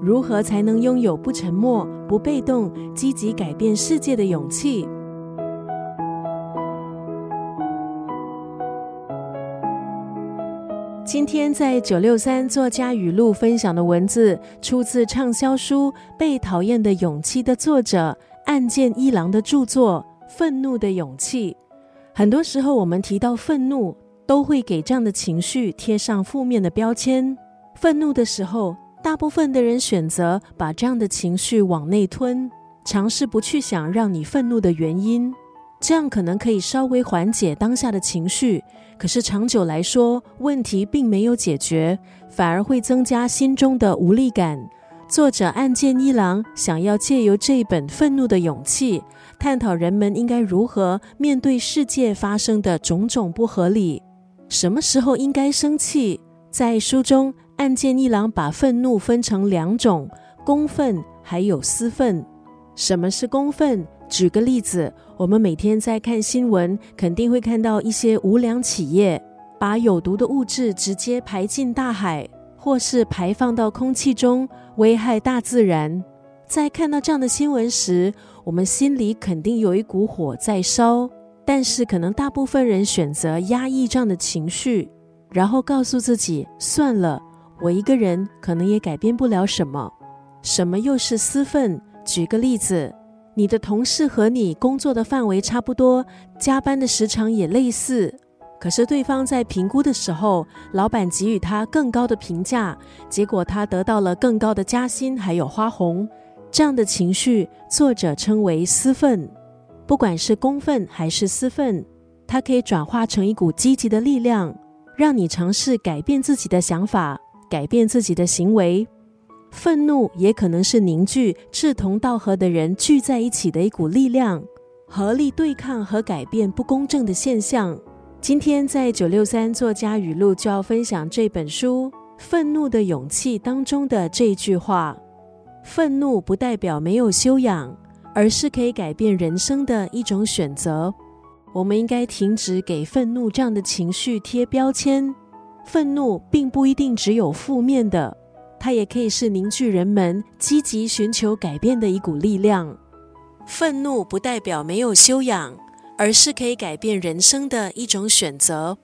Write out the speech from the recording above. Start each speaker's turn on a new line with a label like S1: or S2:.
S1: 如何才能拥有不沉默、不被动、积极改变世界的勇气？今天在九六三作家语录分享的文字，出自畅销书《被讨厌的勇气》的作者岸见一郎的著作《愤怒的勇气》。很多时候，我们提到愤怒，都会给这样的情绪贴上负面的标签。愤怒的时候，大部分的人选择把这样的情绪往内吞，尝试不去想让你愤怒的原因，这样可能可以稍微缓解当下的情绪。可是长久来说，问题并没有解决，反而会增加心中的无力感。作者岸见一郎想要借由这本《愤怒的勇气》，探讨人们应该如何面对世界发生的种种不合理，什么时候应该生气。在书中，案件一郎把愤怒分成两种：公愤还有私愤。什么是公愤？举个例子，我们每天在看新闻，肯定会看到一些无良企业把有毒的物质直接排进大海，或是排放到空气中，危害大自然。在看到这样的新闻时，我们心里肯定有一股火在烧，但是可能大部分人选择压抑这样的情绪，然后告诉自己：算了，我一个人可能也改变不了什么。什么又是私愤？举个例子。你的同事和你工作的范围差不多，加班的时长也类似，可是对方在评估的时候，老板给予他更高的评价，结果他得到了更高的加薪，还有花红。这样的情绪，作者称为私愤。不管是公愤还是私愤，它可以转化成一股积极的力量，让你尝试改变自己的想法，改变自己的行为。愤怒也可能是凝聚志同道合的人聚在一起的一股力量，合力对抗和改变不公正的现象。今天在九六三作家语录就要分享这本书《愤怒的勇气》当中的这句话：愤怒不代表没有修养，而是可以改变人生的一种选择。我们应该停止给愤怒这样的情绪贴标签。愤怒并不一定只有负面的。它也可以是凝聚人们积极寻求改变的一股力量。愤怒不代表没有修养，而是可以改变人生的一种选择。